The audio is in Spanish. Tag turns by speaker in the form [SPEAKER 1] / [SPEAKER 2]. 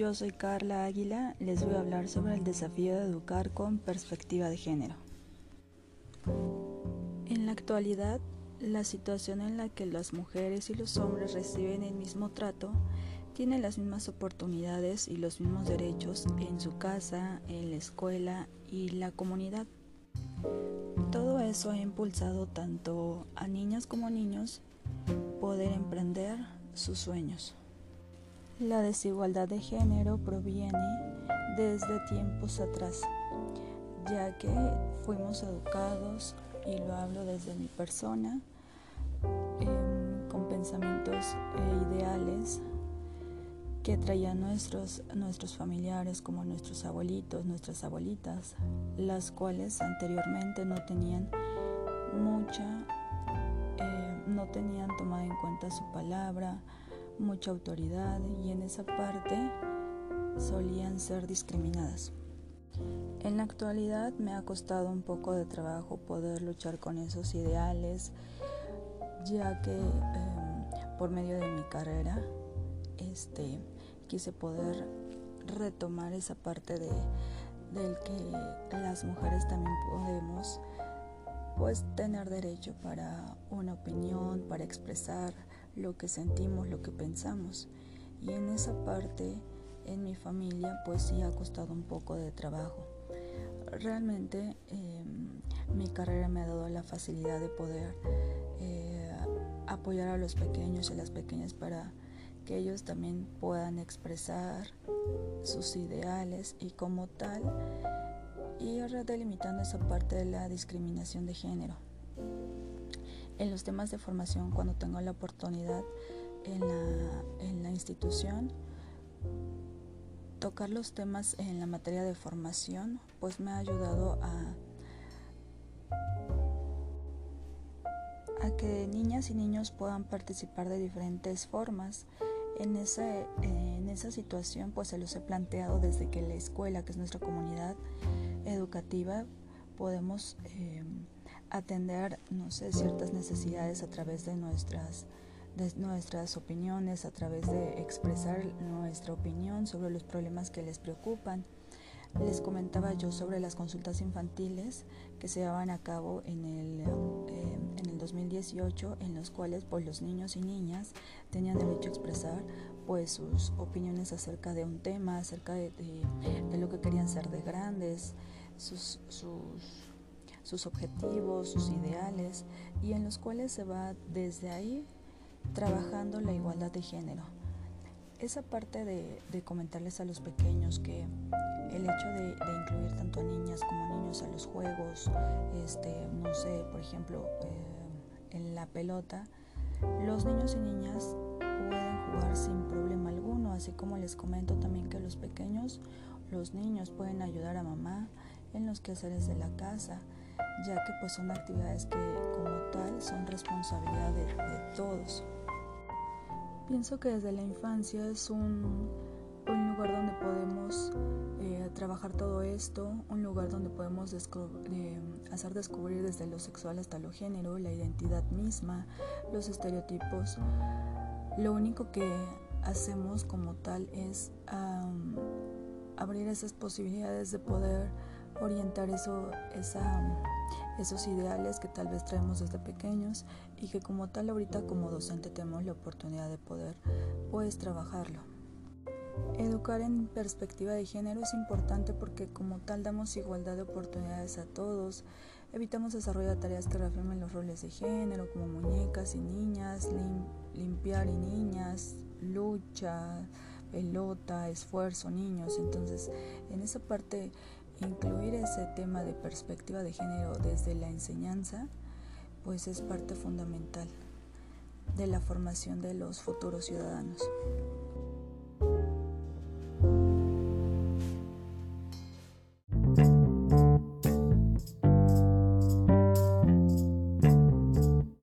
[SPEAKER 1] Yo soy Carla Águila, les voy a hablar sobre el desafío de educar con perspectiva de género. En la actualidad, la situación en la que las mujeres y los hombres reciben el mismo trato tienen las mismas oportunidades y los mismos derechos en su casa, en la escuela y la comunidad. Todo eso ha impulsado tanto a niñas como a niños poder emprender sus sueños. La desigualdad de género proviene desde tiempos atrás, ya que fuimos educados, y lo hablo desde mi persona, em, con pensamientos e ideales que traían nuestros, nuestros familiares como nuestros abuelitos, nuestras abuelitas, las cuales anteriormente no tenían mucha, eh, no tenían tomada en cuenta su palabra, mucha autoridad y en esa parte solían ser discriminadas. En la actualidad me ha costado un poco de trabajo poder luchar con esos ideales, ya que em, por medio de mi carrera este, quise poder retomar esa parte de, del que las mujeres también podemos pues tener derecho para una opinión, para expresar lo que sentimos, lo que pensamos. Y en esa parte, en mi familia, pues sí ha costado un poco de trabajo. Realmente em, mi carrera me ha dado la facilidad de poder eh, apoyar a los pequeños y las pequeñas para que ellos también puedan expresar sus ideales y como tal ir delimitando esa parte de la discriminación de género en los temas de formación cuando tengo la oportunidad en la, institución. Tocar los temas en la materia de formación pues me ha ayudado a, a que niñas y niños puedan participar de diferentes formas. En esa, en esa situación pues se los he planteado desde que la escuela, que es nuestra comunidad educativa, podemos... Eh, atender, no sé, ciertas necesidades a través de nuestras, de nuestras opiniones, a través de expresar nuestra opinión sobre los problemas que les preocupan. Les comentaba yo sobre las consultas infantiles que se llevaban a cabo en el, eh, en el 2018, en los cuales pues, los niños y niñas tenían derecho a expresar pues, sus opiniones acerca de un tema, acerca de, de, lo que querían ser de grandes, sus sus objetivos, sus ideales y en los cuales se va desde ahí trabajando la igualdad de género. Esa parte de, comentarles a los pequeños que el hecho de, incluir tanto a niñas como niños a los juegos, este, no sé, por ejemplo, eh, en la pelota, los niños y niñas pueden jugar sin problema alguno, así como les comento también que los pequeños, los niños pueden ayudar a mamá en los quehaceres de la casa, ya que pues son actividades que como tal son responsabilidad de, todos. Pienso que desde la infancia es un, un lugar donde podemos eh, trabajar todo esto, un lugar donde podemos hacer descubrir desde lo sexual hasta lo género, la identidad misma, los estereotipos. Lo único que hacemos como tal es abrir esas posibilidades de poder orientar eso, esos ideales que tal vez traemos desde pequeños y que como tal ahorita como docente tenemos la oportunidad de poder pues trabajarlo. Educar en perspectiva de género es importante porque como tal damos igualdad de oportunidades a todos, evitamos desarrollar tareas que reafirmen los roles de género como muñecas y niñas, limpiar y niñas, lucha, pelota, esfuerzo, niños. Entonces, en esa parte Incluir ese tema de perspectiva de género desde la enseñanza, pues es parte fundamental de la formación de los futuros ciudadanos.